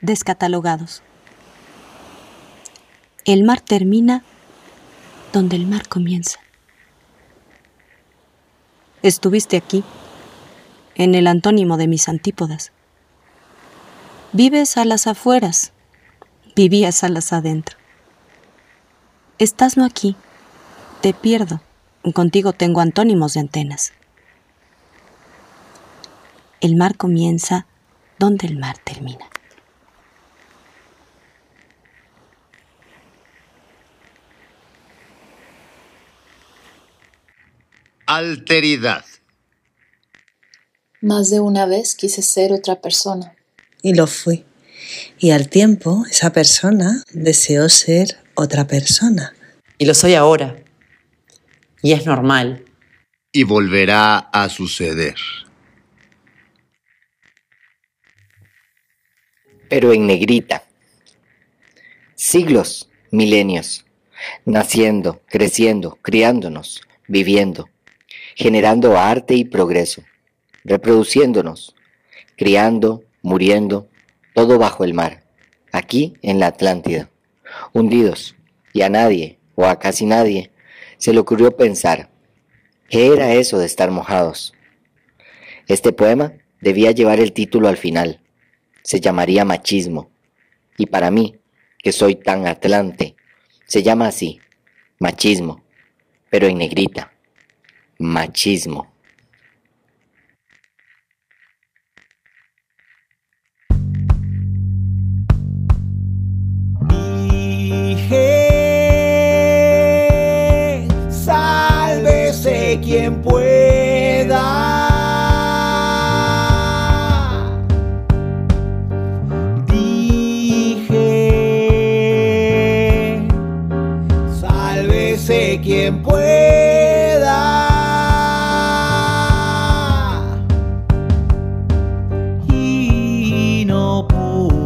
descatalogados. El mar termina donde el mar comienza. Estuviste aquí, en el antónimo de mis antípodas. Vives a las afueras, vivías a las adentro. Estás no aquí, te pierdo, contigo tengo antónimos de antenas. El mar comienza donde el mar termina. Alteridad. Más de una vez quise ser otra persona. Y lo fui. Y al tiempo esa persona deseó ser otra persona. Y lo soy ahora. Y es normal. Y volverá a suceder. Pero en negrita. Siglos, milenios. Naciendo, creciendo, criándonos, viviendo generando arte y progreso, reproduciéndonos, criando, muriendo, todo bajo el mar, aquí en la Atlántida, hundidos, y a nadie, o a casi nadie, se le ocurrió pensar, ¿qué era eso de estar mojados? Este poema debía llevar el título al final, se llamaría Machismo, y para mí, que soy tan atlante, se llama así, machismo, pero en negrita machismo. Dije, sálvese quien pueda. Dije, sálvese quien pueda. 不。